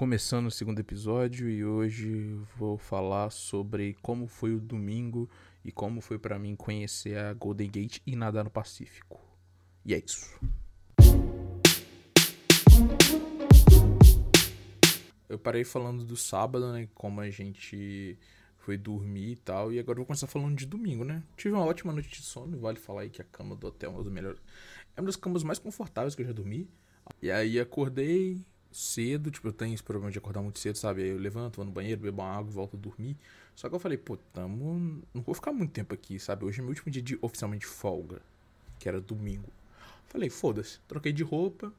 Começando o segundo episódio e hoje vou falar sobre como foi o domingo e como foi para mim conhecer a Golden Gate e nadar no Pacífico. E é isso. Eu parei falando do sábado, né? Como a gente foi dormir e tal. E agora eu vou começar falando de domingo, né? Tive uma ótima noite de sono. Vale falar aí que a cama do hotel é uma das melhores. É uma das camas mais confortáveis que eu já dormi. E aí acordei cedo, tipo, eu tenho esse problema de acordar muito cedo, sabe? Aí eu levanto, vou no banheiro, bebo uma água, volto a dormir. Só que eu falei, pô, tamo. Não vou ficar muito tempo aqui, sabe? Hoje é meu último dia de oficialmente folga, que era domingo. Falei, foda-se, troquei de roupa.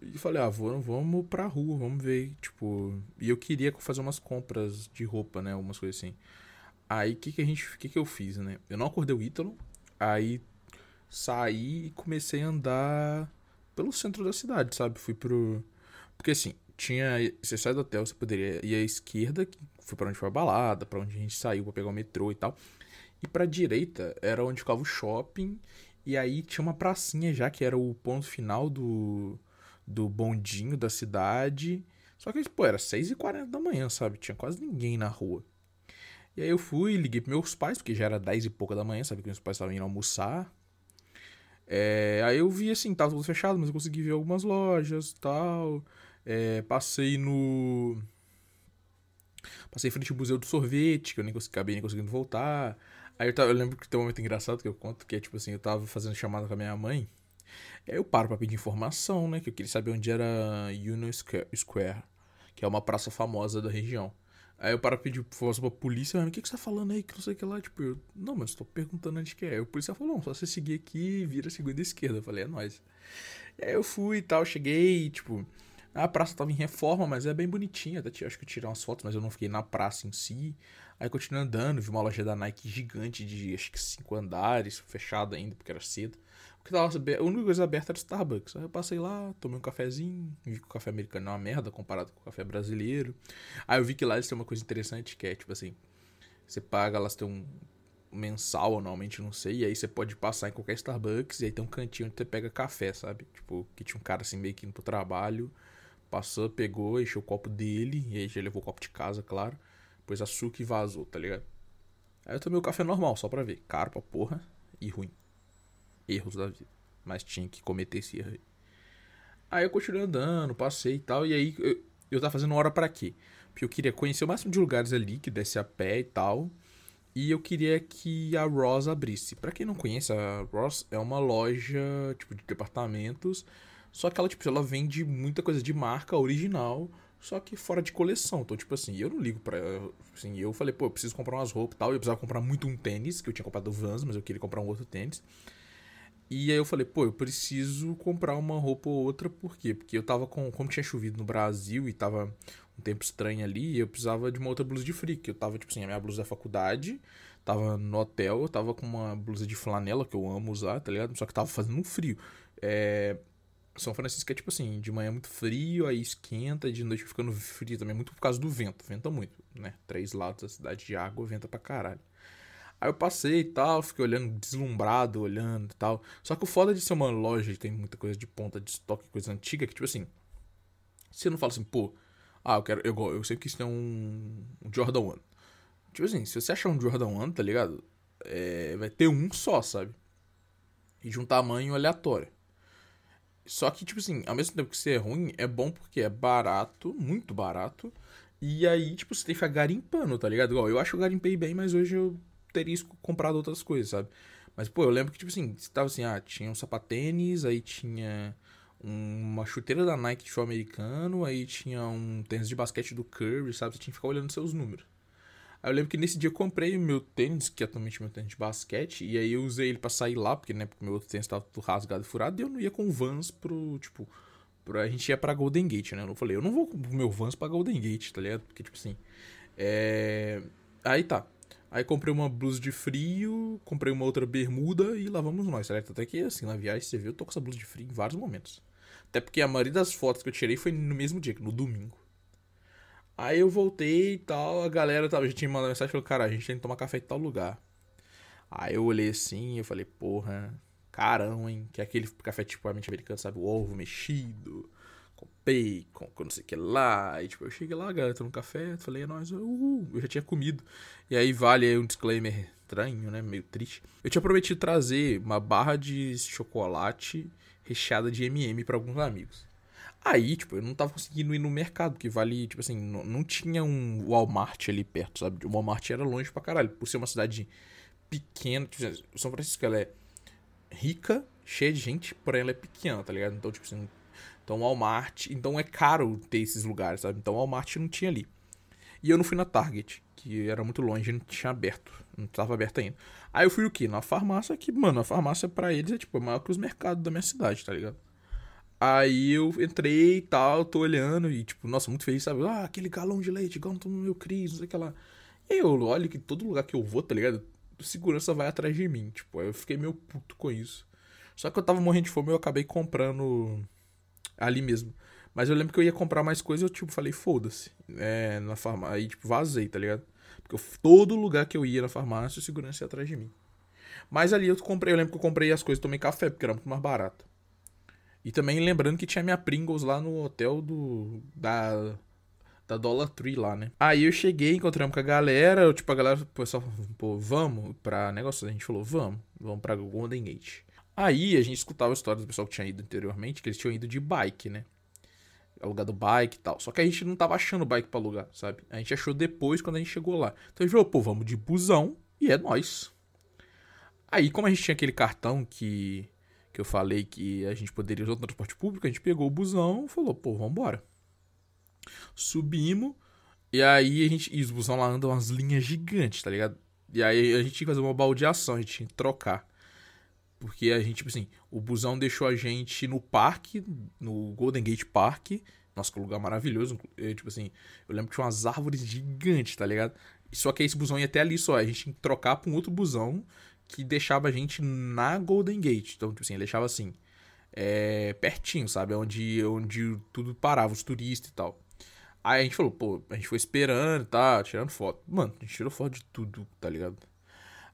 E falei, ah, vou, vamos pra rua, vamos ver. Tipo, e eu queria fazer umas compras de roupa, né? Algumas coisas assim. Aí o que, que a gente. que, que eu fiz, né? Eu não acordei o Ítalo. Aí saí e comecei a andar pelo centro da cidade, sabe? Fui pro. Porque assim, tinha. Você sai do hotel, você poderia ir à esquerda, que foi pra onde foi a balada, pra onde a gente saiu pra pegar o metrô e tal. E pra direita era onde ficava o shopping. E aí tinha uma pracinha já, que era o ponto final do, do bondinho da cidade. Só que, pô, era 6h40 da manhã, sabe? Tinha quase ninguém na rua. E aí eu fui, liguei pros meus pais, porque já era 10 e pouca da manhã, sabe? Que meus pais estavam indo almoçar. É, aí eu vi assim, tava tudo fechado, mas eu consegui ver algumas lojas tal. É, passei no. Passei frente ao Museu do Sorvete, que eu nem consegui, acabei nem conseguindo voltar. Aí eu, tava, eu lembro que tem um momento engraçado que eu conto, que é tipo assim, eu tava fazendo chamada com a minha mãe. Aí eu paro pra pedir informação, né? Que eu queria saber onde era Union Square, que é uma praça famosa da região. Aí eu paro pra pedir informação pra polícia, o que, que você tá falando aí? Que não sei o que lá. Tipo, eu, não, mas tô perguntando onde que é. Aí o policial falou, não, só você seguir aqui vira a segunda esquerda. Eu falei, é nóis. Aí eu fui e tal, cheguei, tipo, a praça tava em reforma, mas é bem bonitinha. Até acho que eu tirei umas fotos, mas eu não fiquei na praça em si. Aí continuei andando, vi uma loja da Nike gigante de acho que cinco andares, fechada ainda, porque era cedo. Porque tava, a única coisa aberta era o Starbucks. Aí eu passei lá, tomei um cafezinho, vi que o café americano é uma merda comparado com o café brasileiro. Aí eu vi que lá eles têm uma coisa interessante que é, tipo assim, você paga, elas têm um mensal normalmente, não sei, e aí você pode passar em qualquer Starbucks e aí tem um cantinho onde você pega café, sabe? Tipo, que tinha um cara assim meio que indo pro trabalho, passou, pegou, encheu o copo dele, e aí já levou o copo de casa, claro, pôs açúcar e vazou, tá ligado? Aí eu tomei o café normal, só pra ver. Caro pra porra e ruim erros da vida. Mas tinha que cometer esse erro aí. Aí eu continuei andando, passei e tal. E aí eu, eu tava fazendo hora para quê? Porque eu queria conhecer o máximo de lugares ali, que desse a pé e tal. E eu queria que a Ross abrisse. Para quem não conhece, a Ross é uma loja tipo de departamentos. Só que ela, tipo, ela vende muita coisa de marca original, só que fora de coleção. Então, tipo assim, eu não ligo pra. Assim, eu falei, pô, eu preciso comprar umas roupas e tal. Eu precisava comprar muito um tênis, que eu tinha comprado o Vans, mas eu queria comprar um outro tênis. E aí eu falei, pô, eu preciso comprar uma roupa ou outra, por quê? Porque eu tava com. Como tinha chovido no Brasil e tava um tempo estranho ali, eu precisava de uma outra blusa de frio. Que eu tava, tipo assim, a minha blusa da faculdade, tava no hotel, eu tava com uma blusa de flanela que eu amo usar, tá ligado? Só que tava fazendo um frio. É. São Francisco é tipo assim, de manhã é muito frio, aí esquenta, de noite ficando frio também, muito por causa do vento, venta muito, né? Três lados da cidade de água, venta pra caralho. Aí eu passei e tal, fiquei olhando, deslumbrado, olhando e tal. Só que o foda de ser uma loja que tem muita coisa de ponta de estoque, coisa antiga, que tipo assim. Você não fala assim, pô, ah, eu quero. Eu, eu sei que isso tem um, um Jordan 1. Tipo assim, se você achar um Jordan 1, tá ligado? É, vai ter um só, sabe? E de um tamanho aleatório. Só que, tipo assim, ao mesmo tempo que ser ruim, é bom porque é barato, muito barato. E aí, tipo, você tem que ficar garimpando, tá ligado? Igual, eu acho que eu garimpei bem, mas hoje eu teria comprado outras coisas, sabe? Mas, pô, eu lembro que, tipo assim, você tava assim, ah, tinha um sapatênis, aí tinha uma chuteira da Nike de show americano, aí tinha um tênis de basquete do Curry, sabe? Você tinha que ficar olhando seus números. Aí eu lembro que nesse dia eu comprei o meu tênis, que é atualmente meu tênis de basquete, e aí eu usei ele para sair lá, porque, né, porque meu outro tênis tava rasgado e furado, e eu não ia com Vans pro, tipo, pra, a gente ia pra Golden Gate, né? Eu falei, eu não vou com o meu Vans pra Golden Gate, tá ligado? Porque, tipo assim, é... Aí tá. Aí comprei uma blusa de frio, comprei uma outra bermuda e lá vamos nós, certo? Até que assim, na viagem, você viu, eu tô com essa blusa de frio em vários momentos. Até porque a maioria das fotos que eu tirei foi no mesmo dia, no domingo. Aí eu voltei e tal, a galera tava, já tinha mandado mensagem falou, cara, a gente tem que tomar café em tal lugar. Aí eu olhei assim eu falei, porra, carão, hein? Que é aquele café tipicamente americano, sabe? O ovo mexido, com bacon, com não sei o que lá. E tipo, eu cheguei lá, galera, tô no café, falei, é nóis, uhul, eu já tinha comido. E aí vale aí um disclaimer estranho, né? Meio triste. Eu tinha prometido trazer uma barra de chocolate recheada de MM para alguns amigos. Aí, tipo, eu não tava conseguindo ir no mercado, porque vale, tipo assim, não, não tinha um Walmart ali perto, sabe? O Walmart era longe pra caralho, por ser uma cidade pequena. Tipo, assim, São Francisco, ela é rica, cheia de gente, porém ela é pequena, tá ligado? Então, tipo assim, então Walmart, então é caro ter esses lugares, sabe? Então Walmart não tinha ali. E eu não fui na Target, que era muito longe, não tinha aberto, não tava aberto ainda. Aí eu fui o quê? Na farmácia, que, mano, a farmácia para eles é tipo maior que os mercados da minha cidade, tá ligado? Aí eu entrei e tal, tô olhando e, tipo, nossa, muito feliz, sabe? Ah, aquele galão de leite, igual no meu Cris, não sei o que lá. E eu olho que todo lugar que eu vou, tá ligado? Segurança vai atrás de mim, tipo, aí eu fiquei meio puto com isso. Só que eu tava morrendo de fome eu acabei comprando ali mesmo. Mas eu lembro que eu ia comprar mais coisas e eu, tipo, falei, foda-se. É, na farmácia. Aí, tipo, vazei, tá ligado? Porque eu, todo lugar que eu ia na farmácia, o segurança ia atrás de mim. Mas ali eu comprei, eu lembro que eu comprei as coisas, tomei café, porque era muito mais barato. E também lembrando que tinha minha Pringles lá no hotel do. da. Da Dollar Tree lá, né? Aí eu cheguei, encontramos com a galera. Tipo, a galera, o pessoal pô, vamos pra negócio. A gente falou, vamos, vamos pra Golden Gate. Aí a gente escutava a história do pessoal que tinha ido anteriormente, que eles tinham ido de bike, né? Alugado bike e tal. Só que a gente não tava achando bike pra alugar, sabe? A gente achou depois quando a gente chegou lá. Então a gente falou, pô, vamos de busão e é nós. Aí, como a gente tinha aquele cartão que que eu falei que a gente poderia usar o transporte público, a gente pegou o busão e falou, pô, vambora. Subimos, e aí a gente. E os busão lá andam umas linhas gigantes, tá ligado? E aí a gente tinha que fazer uma baldeação, a gente tinha que trocar. Porque a gente, tipo assim, o busão deixou a gente no parque, no Golden Gate Park. Nossa, que lugar maravilhoso. Eu, tipo assim, eu lembro que tinha umas árvores gigantes, tá ligado? Só que esse busão ia até ali só. A gente tinha que trocar pra um outro busão que deixava a gente na Golden Gate. Então, tipo assim, ele deixava assim, é, pertinho, sabe? Onde, onde tudo parava, os turistas e tal. Aí a gente falou, pô, a gente foi esperando, tá, tirando foto. Mano, a gente tirou foto de tudo, tá ligado?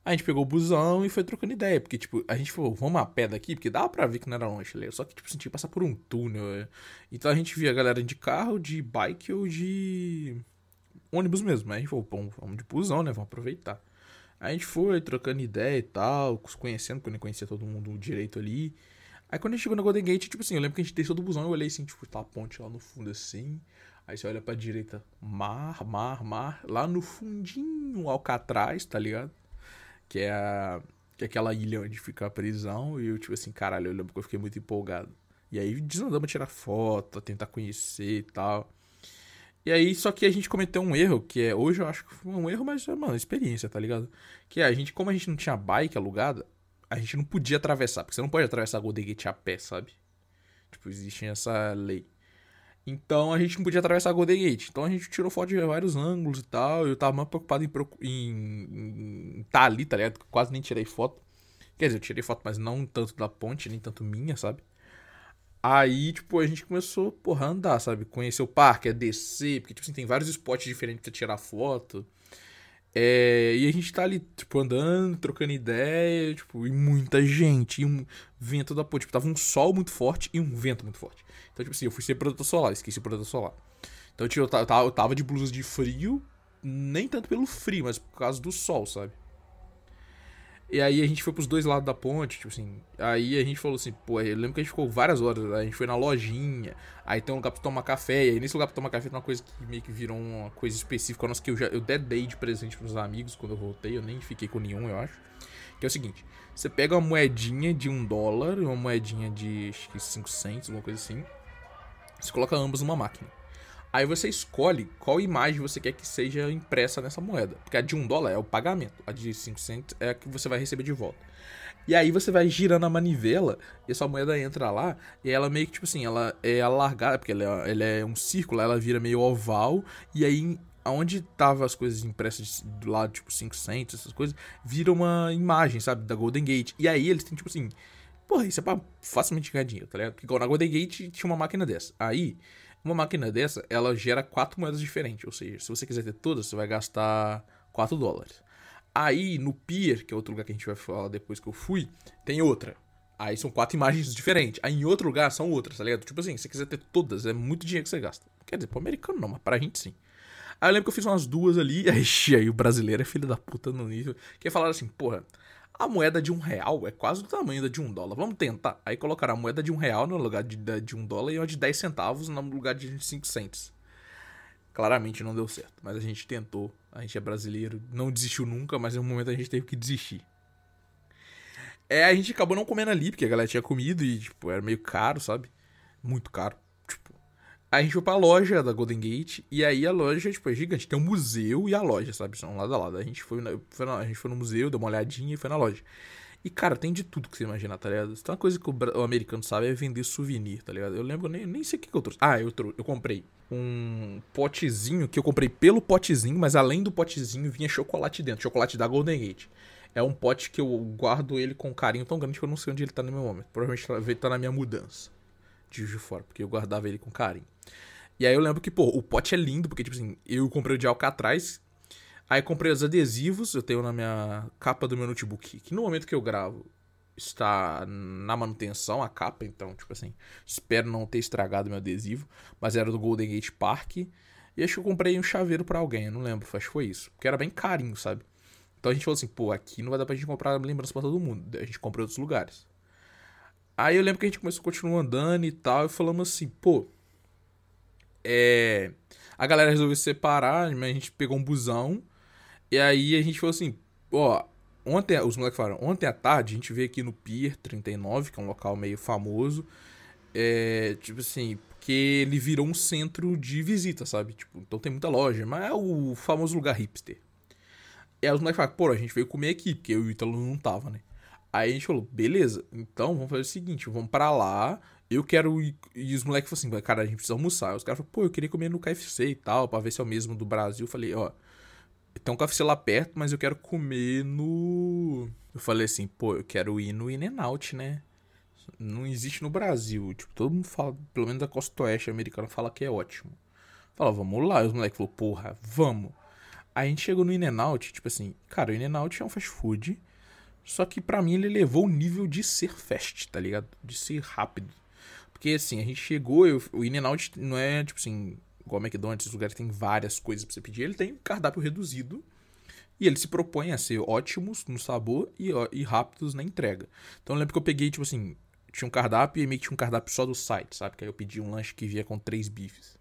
A gente pegou o busão e foi trocando ideia, porque, tipo, a gente falou, vamos a pé daqui, porque dava pra ver que não era longe, tá Só que, tipo, sentia passar por um túnel. É. Então a gente via a galera de carro, de bike ou de ônibus mesmo. Aí a gente falou, pô, vamos de busão, né? Vamos aproveitar. A gente foi trocando ideia e tal, conhecendo, quando eu conhecia todo mundo direito ali. Aí quando a gente chegou na Golden Gate, tipo assim, eu lembro que a gente desceu do busão, eu olhei assim, tipo, tá a ponte lá no fundo assim. Aí você olha pra direita, mar, mar, mar. Lá no fundinho, Alcatraz, tá ligado? Que é, a, que é aquela ilha onde fica a prisão. E eu, tipo assim, caralho, eu lembro que eu fiquei muito empolgado. E aí desandamos tirar foto, tentar conhecer e tal. E aí, só que a gente cometeu um erro, que é, hoje eu acho que foi um erro, mas, mano, experiência, tá ligado? Que é, a gente, como a gente não tinha bike alugada, a gente não podia atravessar, porque você não pode atravessar Golden Gate a pé, sabe? Tipo, existe essa lei. Então a gente não podia atravessar Golden Gate. Então a gente tirou foto de vários ângulos e tal. Eu tava mais preocupado em estar tá ali, tá ligado? Quase nem tirei foto. Quer dizer, eu tirei foto, mas não tanto da ponte, nem tanto minha, sabe? Aí, tipo, a gente começou, porra, a andar, sabe? Conhecer o parque, é descer, porque, tipo assim, tem vários spots diferentes pra tirar foto. É, e a gente tá ali, tipo, andando, trocando ideia, tipo, e muita gente, e um vento da porra. Tipo, tava um sol muito forte e um vento muito forte. Então, tipo assim, eu fui ser protetor solar, esqueci o protetor solar. Então, tipo, eu tava, eu tava de blusa de frio, nem tanto pelo frio, mas por causa do sol, sabe? E aí a gente foi pros dois lados da ponte, tipo assim. Aí a gente falou assim, pô, eu lembro que a gente ficou várias horas, a gente foi na lojinha, aí tem um lugar pra tomar café, e aí nesse lugar pra tomar café tem uma coisa que meio que virou uma coisa específica nossa que eu já eu dedei de presente pros amigos quando eu voltei, eu nem fiquei com nenhum, eu acho. Que é o seguinte, você pega uma moedinha de um dólar, uma moedinha de acho que 5 centos, uma coisa assim, você coloca ambas numa máquina. Aí você escolhe qual imagem você quer que seja impressa nessa moeda. Porque a de 1 dólar é o pagamento, a de 5 centos é a que você vai receber de volta. E aí você vai girando a manivela e essa moeda entra lá e ela meio que, tipo assim, ela é alargada, porque ela é, ela é um círculo, ela vira meio oval e aí aonde tava as coisas impressas do lado, tipo 5 centos, essas coisas, vira uma imagem, sabe, da Golden Gate. E aí eles têm, tipo assim, porra, isso é pra facilmente ganhar dinheiro, tá ligado? Porque na Golden Gate tinha uma máquina dessa. Aí uma máquina dessa, ela gera quatro moedas diferentes. Ou seja, se você quiser ter todas, você vai gastar 4 dólares. Aí, no Pier, que é outro lugar que a gente vai falar depois que eu fui, tem outra. Aí são quatro imagens diferentes. Aí em outro lugar são outras, tá ligado? Tipo assim, se você quiser ter todas, é muito dinheiro que você gasta. Quer dizer, pro americano não, mas pra gente sim. Aí eu lembro que eu fiz umas duas ali, aí, aí o brasileiro é filho da puta no nível. Que falaram assim, porra, a moeda de um real é quase do tamanho da de um dólar. Vamos tentar. Aí colocaram a moeda de um real no lugar de, de um dólar e uma de 10 centavos no lugar de 5 cents. Claramente não deu certo, mas a gente tentou. A gente é brasileiro, não desistiu nunca, mas em um momento a gente teve que desistir. É, a gente acabou não comendo ali, porque a galera tinha comido e, tipo, era meio caro, sabe? Muito caro. Tipo. Aí a gente foi pra loja da Golden Gate, e aí a loja, tipo, é gigante. Tem um museu e a loja, sabe? São lado a lado. A gente foi, na, foi na, a gente foi no museu, deu uma olhadinha e foi na loja. E, cara, tem de tudo que você imaginar, tá ligado? Tem uma coisa que o, americano sabe é vender souvenir, tá ligado? Eu lembro, nem, nem sei o que, que eu trouxe. Ah, eu, trouxe, eu comprei um potezinho que eu comprei pelo potezinho, mas além do potezinho vinha chocolate dentro, chocolate da Golden Gate. É um pote que eu guardo ele com carinho tão grande que eu não sei onde ele tá no meu momento. Provavelmente ele tá na minha mudança de de Fora, porque eu guardava ele com carinho. E aí eu lembro que, pô, o pote é lindo, porque, tipo assim, eu comprei o de Alcatraz, aí comprei os adesivos, eu tenho na minha capa do meu notebook, que no momento que eu gravo está na manutenção a capa, então, tipo assim, espero não ter estragado meu adesivo, mas era do Golden Gate Park. E acho que eu comprei um chaveiro para alguém, eu não lembro, acho que foi isso. Porque era bem carinho, sabe? Então a gente falou assim, pô, aqui não vai dar pra gente comprar lembrança pra todo mundo. A gente compra em outros lugares. Aí eu lembro que a gente começou a continuar andando e tal, e falamos assim, pô. É. A galera resolveu se separar, mas a gente pegou um busão. E aí a gente falou assim, ó. Ontem, os moleques falaram, ontem à tarde a gente veio aqui no Pier 39, que é um local meio famoso. É, tipo assim, porque ele virou um centro de visita, sabe? Tipo, então tem muita loja, mas é o famoso lugar hipster. E aí os moleques falaram, pô, a gente veio comer aqui, porque eu e o Ítalo não tava, né? Aí a gente falou, beleza, então vamos fazer o seguinte, vamos para lá, eu quero ir... E os moleques falaram assim, cara, a gente precisa almoçar. Os caras falaram, pô, eu queria comer no KFC e tal, pra ver se é o mesmo do Brasil. Eu falei, ó, tem um KFC lá perto, mas eu quero comer no... Eu falei assim, pô, eu quero ir no In-N-Out, né? Não existe no Brasil. Tipo, todo mundo fala, pelo menos da costa oeste americana, fala que é ótimo. Fala, vamos lá. E os moleques falaram, porra, vamos. Aí a gente chegou no In-N-Out, tipo assim, cara, o In-N-Out é um fast food, só que para mim ele levou o nível de ser fast, tá ligado? De ser rápido. Porque assim, a gente chegou, eu, o In-N-Out não é, tipo assim, igual McDonald's, os lugares tem várias coisas pra você pedir, ele tem cardápio reduzido. E ele se propõe a ser ótimos no sabor e, e rápidos na entrega. Então eu lembro que eu peguei, tipo assim, tinha um cardápio e meio que tinha um cardápio só do site, sabe? Que aí eu pedi um lanche que via com três bifes.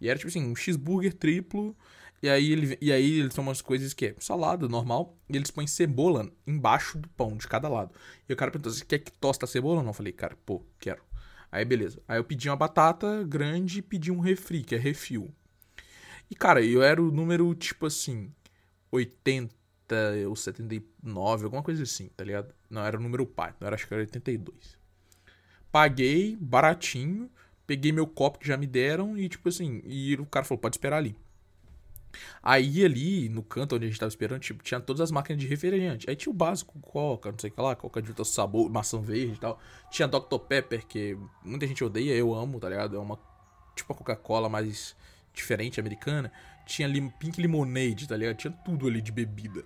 E era tipo assim, um cheeseburger triplo e aí, ele, e aí eles são umas coisas que é salada normal, e eles põem cebola embaixo do pão, de cada lado. E o cara perguntou, você quer que tosta a cebola não? Eu falei, cara, pô, quero. Aí beleza. Aí eu pedi uma batata grande e pedi um refri, que é refil. E cara, eu era o número tipo assim, 80 ou 79, alguma coisa assim, tá ligado? Não, era o número par, não era, acho que era 82. Paguei, baratinho, peguei meu copo que já me deram e tipo assim, e o cara falou, pode esperar ali. Aí ali, no canto onde a gente tava esperando, tipo, tinha todas as máquinas de refrigerante. Aí tinha o básico, coca, não sei o que lá, coca de outro sabor, maçã verde e tal. Tinha Dr. Pepper, que muita gente odeia, eu amo, tá ligado? É uma, tipo, a Coca-Cola mais diferente, americana. Tinha lim, Pink Lemonade, tá ligado? Tinha tudo ali de bebida.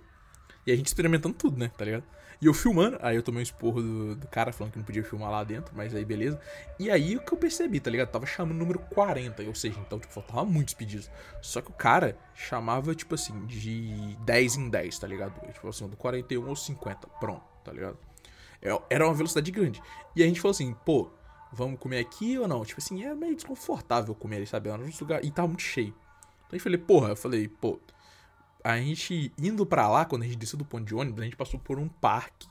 E a gente experimentando tudo, né, tá ligado? E eu filmando, aí eu tomei um esporro do, do, cara falando que não podia filmar lá dentro, mas aí beleza. E aí o que eu percebi, tá ligado? Tava chamando o número 40, ou seja, então, tipo, faltava muitos pedidos. Só que o cara chamava, tipo assim, de 10 em 10, tá ligado? Tipo assim, do 41 ou 50, pronto, tá ligado? É, era uma velocidade grande. E a gente falou assim, pô, vamos comer aqui ou não? Tipo assim, é meio desconfortável comer ali, sabe? Era um lugar, e tava muito cheio. Então eu falei, porra, eu falei, pô, a gente indo para lá, quando a gente desceu do ponto de ônibus, a gente passou por um parque.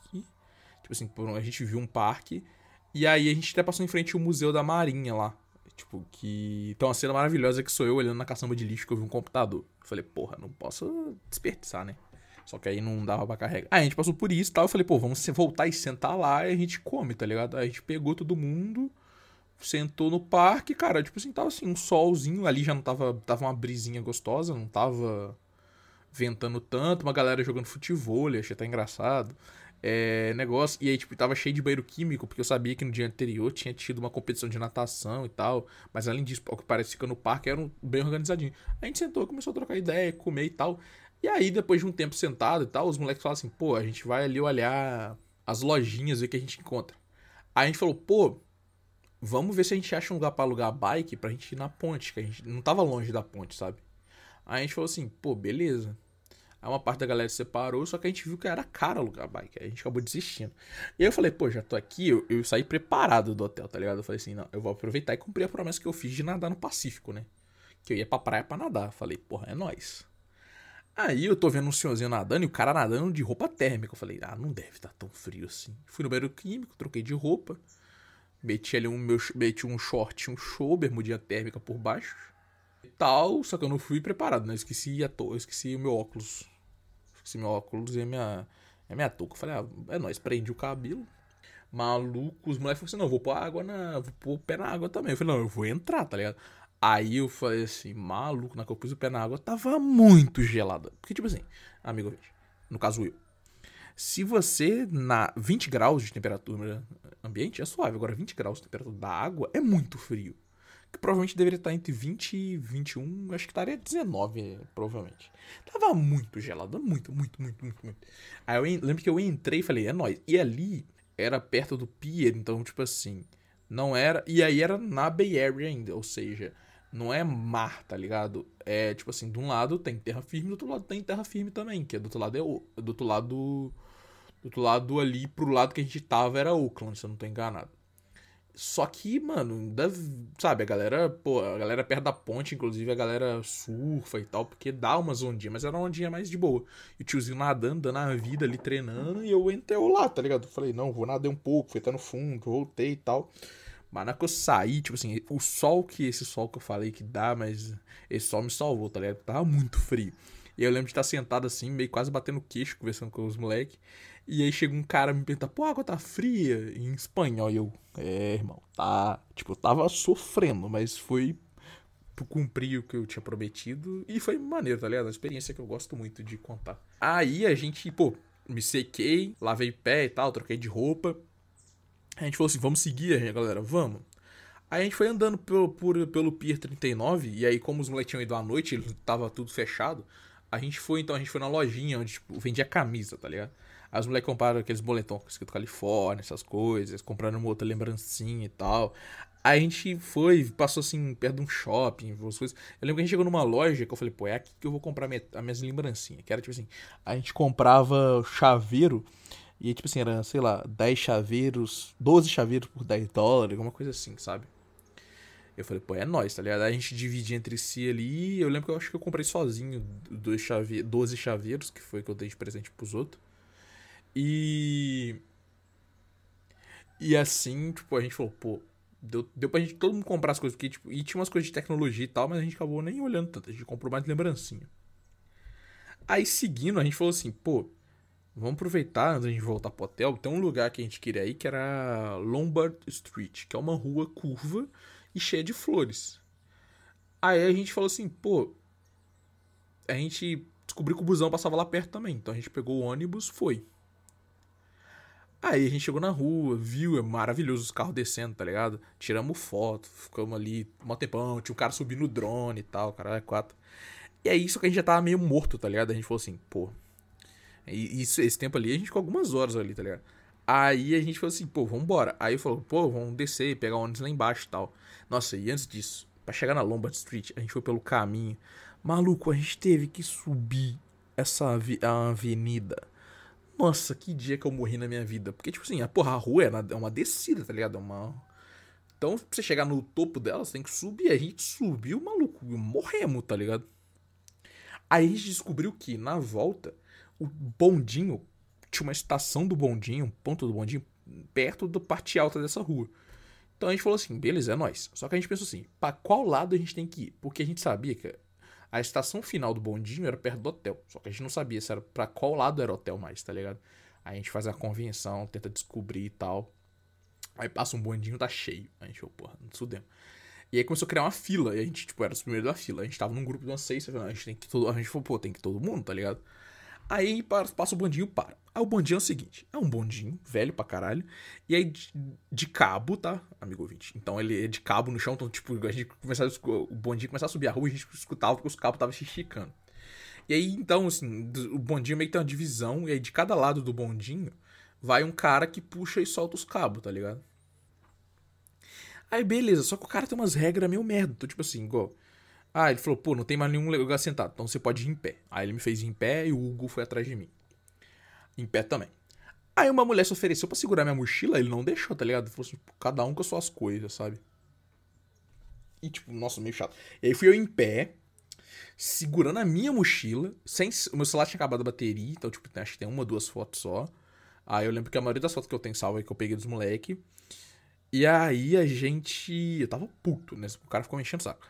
Tipo assim, um, a gente viu um parque. E aí a gente até passou em frente ao Museu da Marinha lá. Tipo, que. Então, uma cena maravilhosa que sou eu olhando na caçamba de lixo que eu vi um computador. Eu falei, porra, não posso desperdiçar, né? Só que aí não dava pra carregar. Aí a gente passou por isso e tal. Eu falei, pô, vamos voltar e sentar lá e a gente come, tá ligado? Aí a gente pegou todo mundo, sentou no parque, cara. Tipo assim, tava assim, um solzinho. Ali já não tava. Tava uma brisinha gostosa, não tava ventando tanto, uma galera jogando futebol, achei até engraçado. É, negócio, e aí, tipo, tava cheio de banheiro químico, porque eu sabia que no dia anterior tinha tido uma competição de natação e tal. Mas além disso, o que parece fica no parque era um, bem organizadinho. A gente sentou, começou a trocar ideia, comer e tal. E aí, depois de um tempo sentado e tal, os moleques falaram assim: pô, a gente vai ali olhar as lojinhas, ver o que a gente encontra. Aí a gente falou, pô, vamos ver se a gente acha um lugar pra alugar bike pra gente ir na ponte, que a gente não tava longe da ponte, sabe? Aí a gente falou assim, pô, beleza. Aí uma parte da galera se separou, só que a gente viu que era caro alugar bike. Aí a gente acabou desistindo. E eu falei, pô, já tô aqui, eu, eu saí preparado do hotel, tá ligado? Eu falei assim, não, eu vou aproveitar e cumprir a promessa que eu fiz de nadar no Pacífico, né? Que eu ia pra praia pra nadar. Falei, porra, é nóis. Aí eu tô vendo um senhorzinho nadando e o cara nadando de roupa térmica. Eu falei, ah, não deve estar tá tão frio assim. Fui no banheiro químico, troquei de roupa. Meti ali um, meu, meti um short, um show, bermudinha térmica por baixo. E tal, só que eu não fui preparado, né? Eu esqueci a to... esqueci o meu óculos esqueci meu óculos e a minha, a minha touca. Falei, ah, é nóis, prendi o cabelo. Maluco, os moleques falaram assim, não, vou pôr água na. Vou pôr o pé na água também. Eu falei, não, eu vou entrar, tá ligado? Aí eu falei assim, maluco, na que eu pus o pé na água, tava muito gelada. Porque, tipo assim, amigo, no caso eu. Se você na 20 graus de temperatura ambiente é suave, agora 20 graus de temperatura da água é muito frio que provavelmente deveria estar entre 20 e 21, acho que estaria 19, provavelmente. Tava muito gelado, muito, muito, muito, muito, muito. Aí eu lembro que eu entrei e falei, é nóis. E ali era perto do pier, então, tipo assim, não era. E aí era na Bay Area ainda, ou seja, não é mar, tá ligado? É tipo assim, de um lado tem terra firme, do outro lado tem terra firme também, que é do outro lado é o. Do outro lado. Do outro lado ali, pro lado que a gente tava era Oakland, se eu não tô enganado. Só que, mano, sabe, a galera, pô, a galera perto da ponte, inclusive a galera surfa e tal, porque dá umas ondinhas, mas era uma ondinha mais de boa. E o tiozinho nadando, dando a vida ali, treinando, e eu entrei lá, tá ligado? Eu falei, não, vou nadar um pouco, fui até no fundo, voltei e tal. Mas na que eu saí, tipo assim, o sol que, esse sol que eu falei que dá, mas esse sol me salvou, tá ligado? Tava muito frio. E eu lembro de estar sentado assim, meio quase batendo queixo, conversando com os moleques. E aí chega um cara me pergunta, pô, a água tá fria? Em espanhol. E eu, é, irmão, tá. Tipo, eu tava sofrendo, mas foi cumprir o que eu tinha prometido. E foi maneiro, tá ligado? Uma experiência que eu gosto muito de contar. Aí a gente, pô, me sequei, lavei pé e tal, troquei de roupa. A gente falou assim, vamos seguir, galera, vamos. Aí a gente foi andando pelo, por, pelo Pier 39, e aí como os moleques tinham ido à noite, ele tava tudo fechado, a gente foi, então, a gente foi na lojinha onde, tipo, vendia camisa, tá ligado? As moleques compraram aqueles boletons escrito Califórnia, essas coisas, compraram uma outra lembrancinha e tal. A gente foi, passou assim, perto de um shopping, as coisas. Eu lembro que a gente chegou numa loja que eu falei, pô, é aqui que eu vou comprar minha, as minhas lembrancinhas. Que era tipo assim, a gente comprava chaveiro, e tipo assim, era, sei lá, 10 chaveiros, 12 chaveiros por 10 dólares, alguma coisa assim, sabe? Eu falei, pô, é nóis, tá ligado? A gente dividia entre si ali. Eu lembro que eu acho que eu comprei sozinho dois chave... 12 chaveiros, que foi que eu dei de presente pros outros. E. E assim, tipo, a gente falou, pô, deu, deu pra gente todo mundo comprar as coisas, porque, tipo, e tinha umas coisas de tecnologia e tal, mas a gente acabou nem olhando tanto, a gente comprou mais lembrancinha. Aí seguindo, a gente falou assim, pô, vamos aproveitar antes de a gente voltar pro hotel, tem um lugar que a gente queria ir que era Lombard Street, que é uma rua curva e cheia de flores. Aí a gente falou assim, pô, a gente descobriu que o busão passava lá perto também, então a gente pegou o ônibus, foi. Aí a gente chegou na rua, viu, é maravilhoso os carros descendo, tá ligado? Tiramos foto, ficamos ali um tempão, tinha um cara subindo no drone e tal, cara, é quatro. E é isso que a gente já tava meio morto, tá ligado? A gente falou assim, pô. E isso, esse tempo ali a gente ficou algumas horas ali, tá ligado? Aí a gente falou assim, pô, vambora. Aí falou, pô, vamos descer, pegar o ônibus lá embaixo e tal. Nossa, e antes disso, para chegar na Lombard Street, a gente foi pelo caminho. Maluco, a gente teve que subir essa avenida nossa, que dia que eu morri na minha vida. Porque, tipo assim, a porra, a rua é, é uma descida, tá ligado? É uma. Então, pra você chegar no topo dela, você tem que subir. A gente subiu, maluco. Morremos, tá ligado? Aí a gente descobriu que, na volta, o bondinho. Tinha uma estação do bondinho, um ponto do bondinho, perto da parte alta dessa rua. Então a gente falou assim, beleza, é nóis. Só que a gente pensou assim, pra qual lado a gente tem que ir? Porque a gente sabia que a estação final do bondinho era perto do hotel. Só que a gente não sabia se era pra qual lado era o hotel mais, tá ligado? Aí a gente faz a convenção, tenta descobrir e tal. Aí passa um bondinho, tá cheio. Aí a gente falou, porra, não sudemos. E aí começou a criar uma fila. E a gente, tipo, era os primeiros da fila. A gente tava num grupo de umas seis. A gente tem que todo. A gente falou, pô, tem que todo mundo, tá ligado? Aí passa o bondinho para. Aí o bondinho é o seguinte: é um bondinho, velho pra caralho. E aí de, de cabo, tá, amigo ouvinte? Então ele é de cabo no chão, então, tipo, a gente começava, o bondinho começava a subir a rua e a gente escutava porque os cabos estavam se esticando. E aí, então, assim, o bondinho meio que tem uma divisão, e aí de cada lado do bondinho vai um cara que puxa e solta os cabos, tá ligado? Aí, beleza, só que o cara tem umas regras meio merda. Então, tipo assim, igual. Ah, ele falou, pô, não tem mais nenhum lugar sentado, então você pode ir em pé. Aí ele me fez ir em pé e o Hugo foi atrás de mim. Em pé também. Aí uma mulher se ofereceu para segurar minha mochila, ele não deixou, tá ligado? Falou assim, cada um com as suas coisas, sabe? E tipo, nossa, meio chato. E aí fui eu em pé, segurando a minha mochila, sem. O meu celular tinha acabado a bateria, então, tipo, acho que tem uma, duas fotos só. Aí eu lembro que a maioria das fotos que eu tenho salva é que eu peguei dos moleque. E aí a gente. Eu tava puto, né? O cara ficou me enchendo o saco.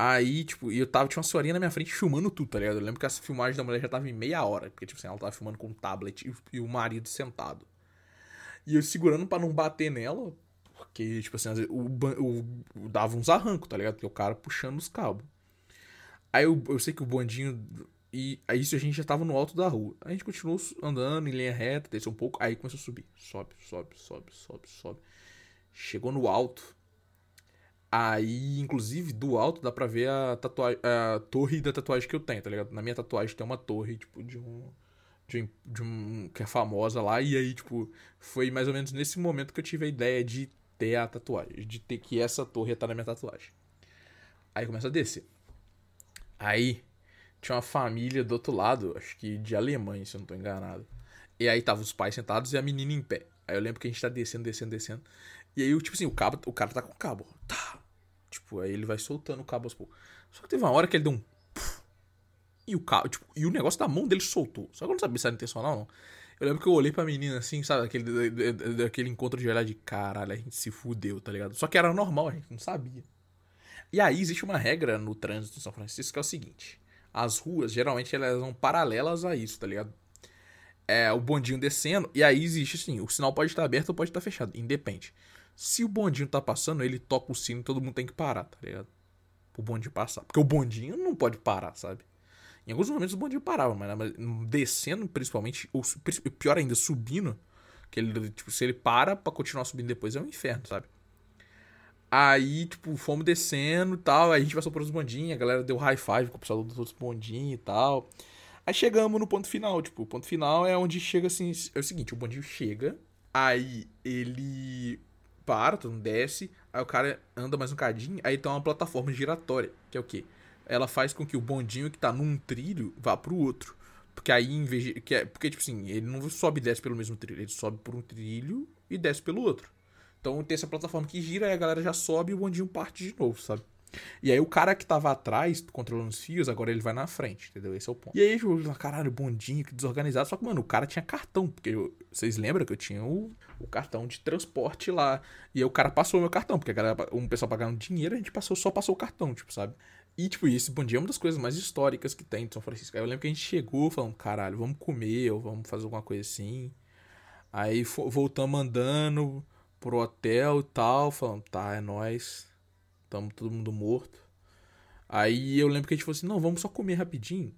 Aí, tipo, eu tava, tinha uma senhorinha na minha frente filmando tudo, tá ligado? Eu lembro que essa filmagem da mulher já tava em meia hora, porque, tipo assim, ela tava filmando com um tablet e, e o marido sentado. E eu segurando para não bater nela, porque, tipo assim, o, o, o, dava uns arrancos, tá ligado? Porque o cara puxando os cabos. Aí eu, eu sei que o bondinho. E aí isso a gente já tava no alto da rua. A gente continuou andando em linha reta, desceu um pouco, aí começou a subir. Sobe, sobe, sobe, sobe, sobe. Chegou no alto. Aí, inclusive, do alto dá pra ver a, tatuagem, a torre da tatuagem que eu tenho, tá ligado? Na minha tatuagem tem uma torre, tipo, de um, de um. De um. que é famosa lá. E aí, tipo, foi mais ou menos nesse momento que eu tive a ideia de ter a tatuagem. De ter que essa torre estar na minha tatuagem. Aí começa a descer. Aí tinha uma família do outro lado, acho que de alemães, se eu não tô enganado. E aí tava os pais sentados e a menina em pé. Aí eu lembro que a gente tá descendo, descendo, descendo. E aí, tipo assim, o cabo, o cara tá com o cabo. Tá. Tipo, aí ele vai soltando o cabo aos poucos. Só que teve uma hora que ele deu um. E o cabo, tipo, e o negócio da mão dele soltou. Só que eu não sabia se era intencional ou não. Eu lembro que eu olhei pra menina assim, sabe? Aquele, daquele encontro de olhar de caralho, a gente se fudeu, tá ligado? Só que era normal, a gente não sabia. E aí existe uma regra no trânsito em São Francisco que é o seguinte: as ruas, geralmente, elas são paralelas a isso, tá ligado? É o bondinho descendo, e aí existe assim: o sinal pode estar aberto ou pode estar fechado, independe. Se o bondinho tá passando, ele toca o sino e todo mundo tem que parar, tá ligado? O bondinho passar. Porque o bondinho não pode parar, sabe? Em alguns momentos o bondinho parava, mas, descendo principalmente, ou pior ainda, subindo, que ele, tipo, se ele para pra continuar subindo depois é um inferno, sabe? Aí, tipo, fomos descendo e tal, aí a gente passou por uns bondinhos, a galera deu high five com o pessoal dos outros bondinhos e tal. Aí chegamos no ponto final, tipo, o ponto final é onde chega assim, é o seguinte, o bondinho chega, aí ele para, todo mundo desce, aí o cara anda mais um cadinho, aí tem uma plataforma giratória, que é o quê? Ela faz com que o bondinho que tá num trilho vá pro outro. Porque aí, em vez de. Que é, porque, tipo assim, ele não sobe e desce pelo mesmo trilho, ele sobe por um trilho e desce pelo outro. Então tem essa plataforma que gira e a galera já sobe e o bondinho parte de novo, sabe? E aí o cara que tava atrás, controlando os fios, agora ele vai na frente, entendeu? Esse é o ponto. E aí, eu, caralho, bondinho, que desorganizado. Só que, mano, o cara tinha cartão, porque eu, vocês lembram que eu tinha o, o cartão de transporte lá. E aí o cara passou o meu cartão, porque a galera, um pessoal pagando dinheiro, a gente passou, só passou o cartão, tipo, sabe? E, tipo, esse bondinho é uma das coisas mais históricas que tem em São Francisco. Aí eu lembro que a gente chegou falando, caralho, vamos comer ou vamos fazer alguma coisa assim. Aí voltamos andando pro hotel e tal, falando, tá, é nóis. Tamo todo mundo morto. Aí eu lembro que a gente falou assim, não, vamos só comer rapidinho.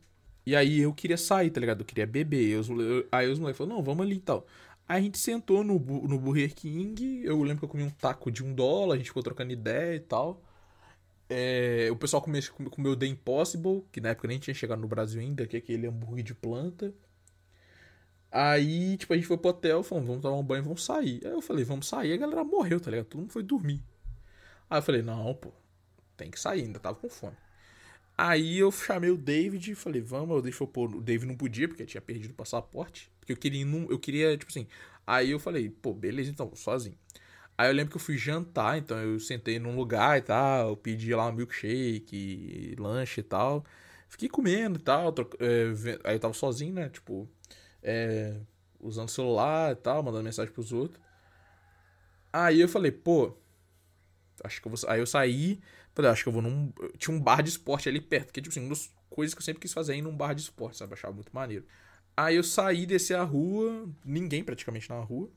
E aí eu queria sair, tá ligado? Eu queria beber. Eu, eu, aí os moleques falaram, não, vamos ali e tal. Aí a gente sentou no, no Burger King. Eu lembro que eu comi um taco de um dólar, a gente ficou trocando ideia e tal. É, o pessoal comeu, comeu The Impossible, que na época nem tinha chegado no Brasil ainda, que é aquele hambúrguer de planta. Aí, tipo, a gente foi pro hotel, falou, vamos tomar um banho, vamos sair. Aí eu falei, vamos sair, a galera morreu, tá ligado? Todo mundo foi dormir. Aí eu falei, não, pô, tem que sair, ainda tava com fome. Aí eu chamei o David e falei, vamos, o David falou, pô, o David não podia, porque tinha perdido o passaporte. Porque eu queria, eu queria, tipo assim. Aí eu falei, pô, beleza, então, sozinho. Aí eu lembro que eu fui jantar, então eu sentei num lugar e tal, pedi lá um milkshake, lanche e tal. Fiquei comendo e tal, é, aí eu tava sozinho, né, tipo, é, usando celular e tal, mandando mensagem pros outros. Aí eu falei, pô, acho que eu vou. Aí eu saí, falei, acho que eu vou num. Tinha um bar de esporte ali perto, que tipo assim, uma das coisas que eu sempre quis fazer é ir num bar de esporte, sabe? achava muito maneiro. Aí eu saí, desci a rua, ninguém praticamente na rua.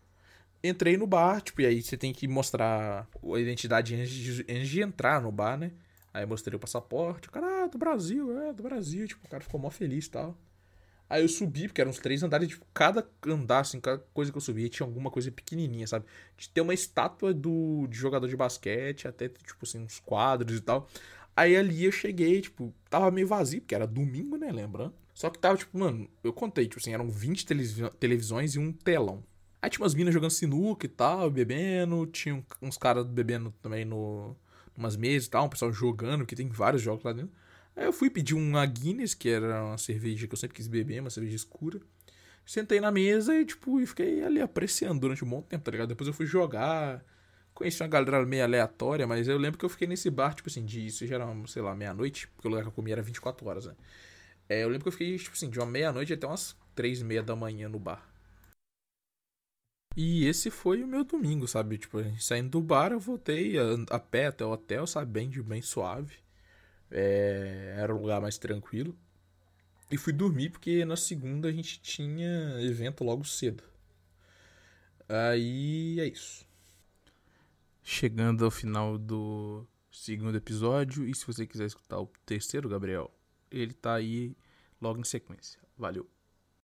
Entrei no bar, tipo, e aí você tem que mostrar a identidade antes de, antes de entrar no bar, né? Aí eu mostrei o passaporte, o cara, ah, do Brasil, é, do Brasil, tipo, o cara ficou mó feliz e tal. Aí eu subi, porque eram uns três andares, tipo, cada andar, assim, cada coisa que eu subia tinha alguma coisa pequenininha, sabe? De ter uma estátua do, de jogador de basquete, até, tipo assim, uns quadros e tal. Aí ali eu cheguei, tipo, tava meio vazio, porque era domingo, né, lembrando? Só que tava, tipo, mano, eu contei, tipo assim, eram 20 televisões e um telão. Aí tinha umas minas jogando sinuca e tal, bebendo. Tinha uns caras bebendo também no umas mesas e tal, um pessoal jogando, porque tem vários jogos lá dentro. Aí eu fui pedir uma Guinness, que era uma cerveja que eu sempre quis beber, uma cerveja escura. Sentei na mesa e, tipo, e fiquei ali apreciando durante um bom tempo, tá ligado? Depois eu fui jogar. Conheci uma galera meio aleatória, mas eu lembro que eu fiquei nesse bar, tipo assim, de. Isso já era, sei lá, meia-noite, porque o lugar que eu comia era 24 horas, né? É, eu lembro que eu fiquei, tipo assim, de uma meia-noite até umas três e meia da manhã no bar. E esse foi o meu domingo, sabe? Tipo, saindo do bar, eu voltei a, a pé até o hotel, sabe? Bem, bem suave. É, era um lugar mais tranquilo. E fui dormir porque na segunda a gente tinha evento logo cedo. Aí é isso. Chegando ao final do segundo episódio. E se você quiser escutar o terceiro, Gabriel, ele tá aí logo em sequência. Valeu.